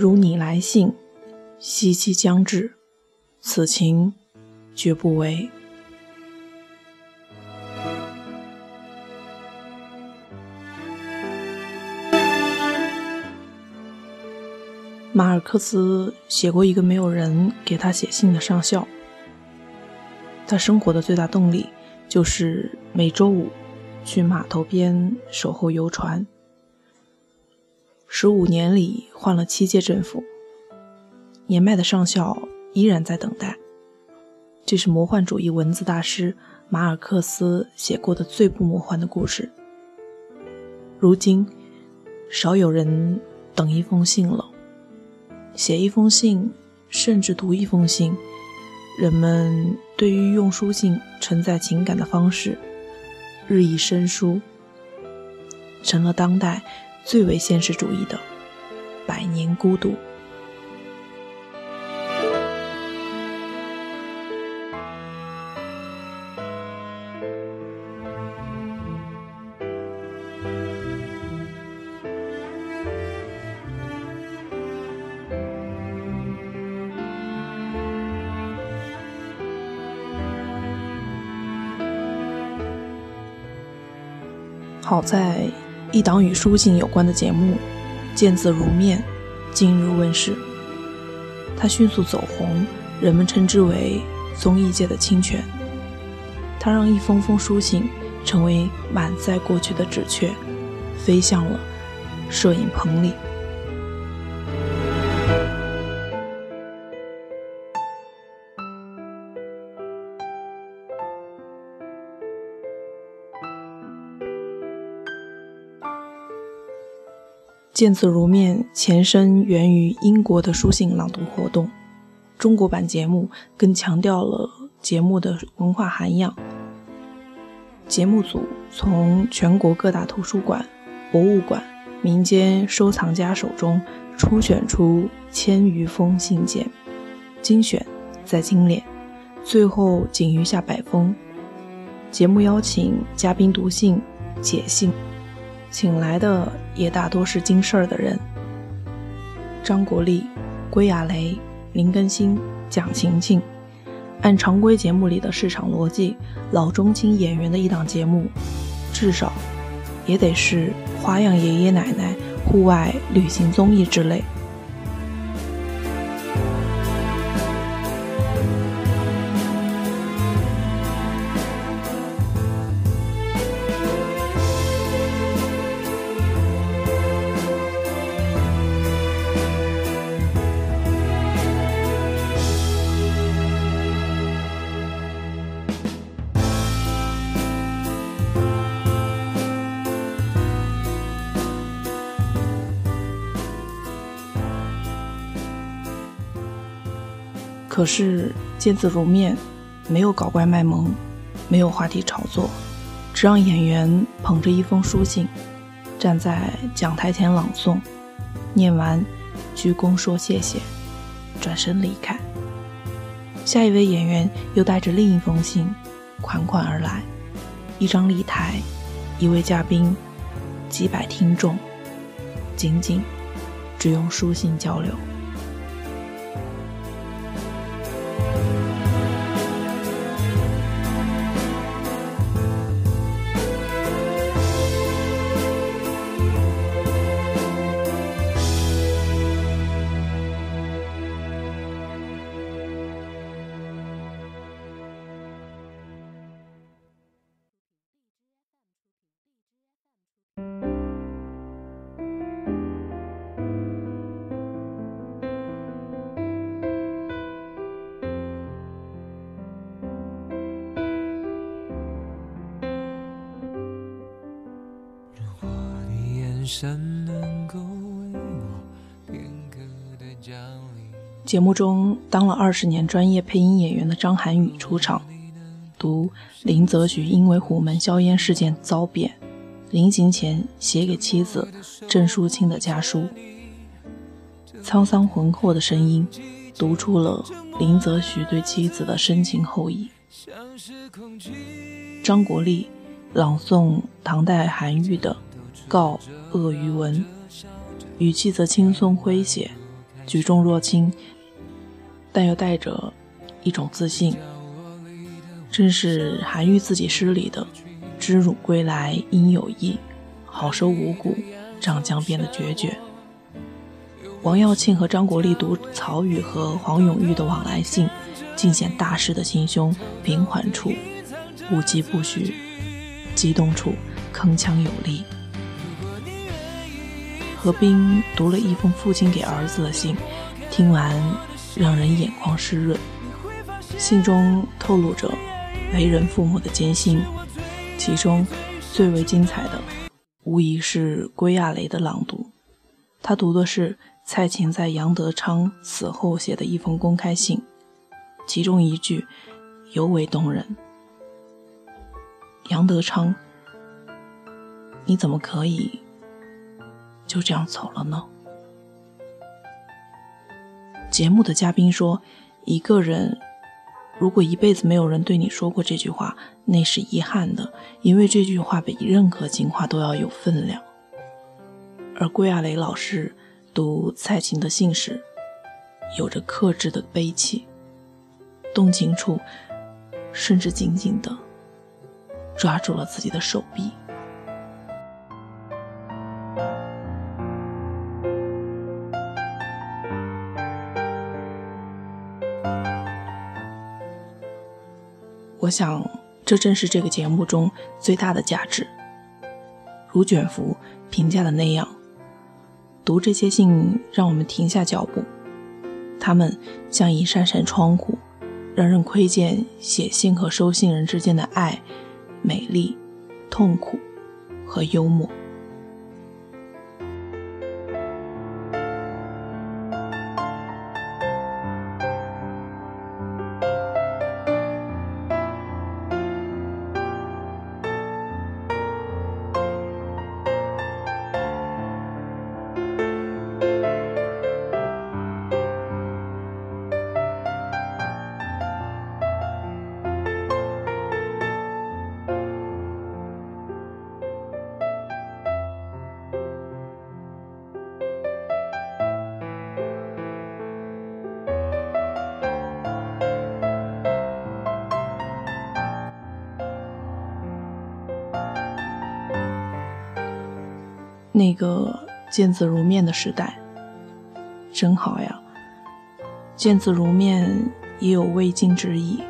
如你来信，息期将至，此情绝不违。马尔克斯写过一个没有人给他写信的上校。他生活的最大动力就是每周五去码头边守候游船。十五年里换了七届政府，年迈的上校依然在等待。这是魔幻主义文字大师马尔克斯写过的最不魔幻的故事。如今，少有人等一封信了。写一封信，甚至读一封信，人们对于用书信承载情感的方式日益生疏，成了当代最为现实主义的百年孤独。好在一档与书信有关的节目《见字如面》近日问世，它迅速走红，人们称之为综艺界的清泉。它让一封封书信成为满载过去的纸雀，飞向了摄影棚里。见字如面前身源于英国的书信朗读活动，中国版节目更强调了节目的文化涵养。节目组从全国各大图书馆、博物馆、民间收藏家手中初选出千余封信件，精选再精炼，最后仅余下百封。节目邀请嘉宾读信、解信。请来的也大多是经事儿的人，张国立、归亚蕾、林更新、蒋勤勤。按常规节目里的市场逻辑，老中青演员的一档节目，至少也得是花样爷爷奶奶、户外旅行综艺之类。可是见字如面，没有搞怪卖萌，没有话题炒作，只让演员捧着一封书信，站在讲台前朗诵，念完，鞠躬说谢谢，转身离开。下一位演员又带着另一封信，款款而来，一张立台，一位嘉宾，几百听众，仅仅只用书信交流。节目中，当了二十年专业配音演员的张涵予出场，读林则徐因为虎门销烟事件遭贬，临行前写给妻子郑淑清的家书。沧桑浑厚的声音，读出了林则徐对妻子的深情厚谊。张国立朗诵唐代韩愈的《告鳄鱼文，语气则轻松诙谐，举重若轻，但又带着一种自信。正是韩愈自己诗里的“知汝归来应有意，好收五谷长江边”的决绝。王耀庆和张国立读曹禺和黄永玉的往来信，尽显大师的心胸平缓处不疾不徐，激动处铿锵有力。何冰读了一封父亲给儿子的信，听完让人眼眶湿润。信中透露着为人父母的艰辛，其中最为精彩的，无疑是归亚蕾的朗读。他读的是蔡琴在杨德昌死后写的一封公开信，其中一句尤为动人：“杨德昌，你怎么可以？”就这样走了呢？节目的嘉宾说：“一个人如果一辈子没有人对你说过这句话，那是遗憾的，因为这句话比任何情话都要有分量。”而郭亚雷老师读蔡琴的信时，有着克制的悲戚，动情处甚至紧紧的抓住了自己的手臂。我想，这正是这个节目中最大的价值。如卷福评价的那样，读这些信让我们停下脚步，他们像一扇扇窗户，让人窥见写信和收信人之间的爱、美丽、痛苦和幽默。那个见字如面的时代，真好呀！见字如面也有未尽之意。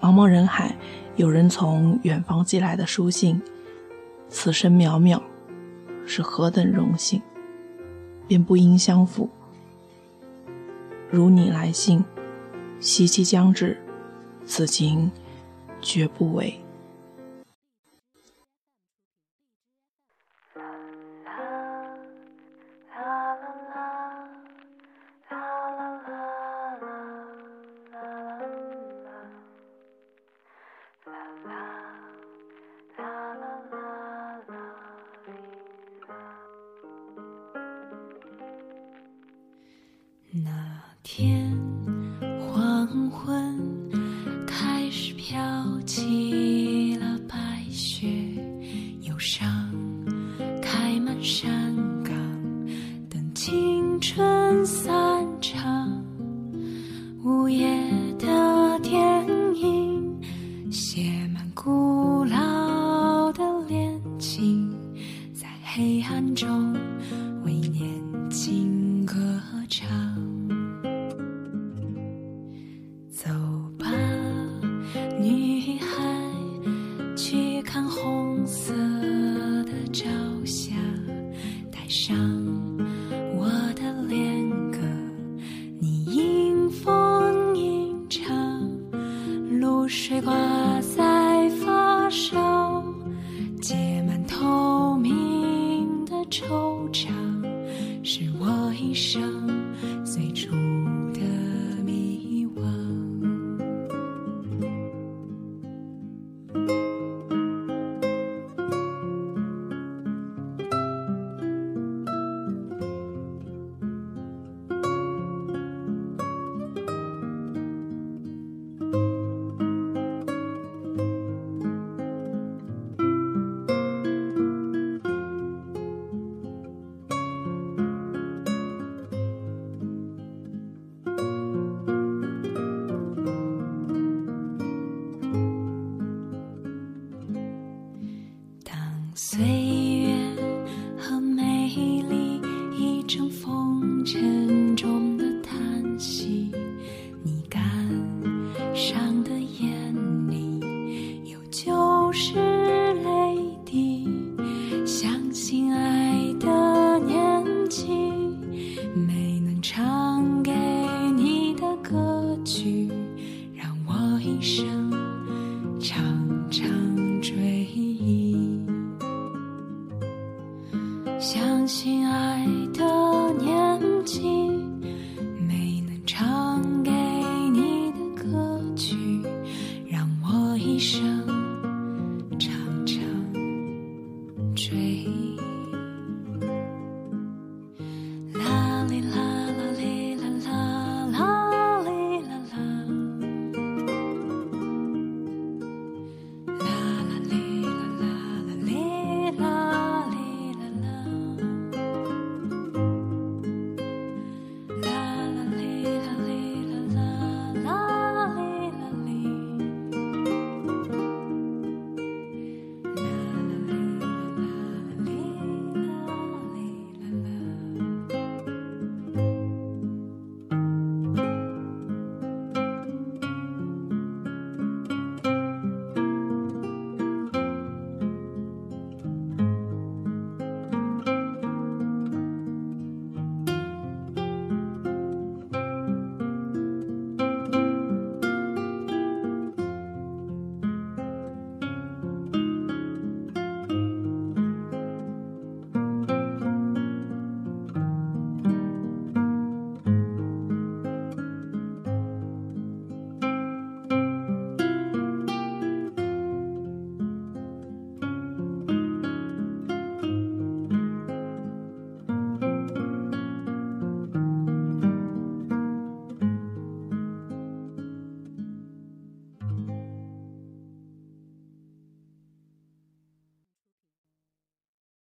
茫茫人海，有人从远方寄来的书信，此生渺渺，是何等荣幸，便不应相负。如你来信，夕期将至，此情绝不违。天。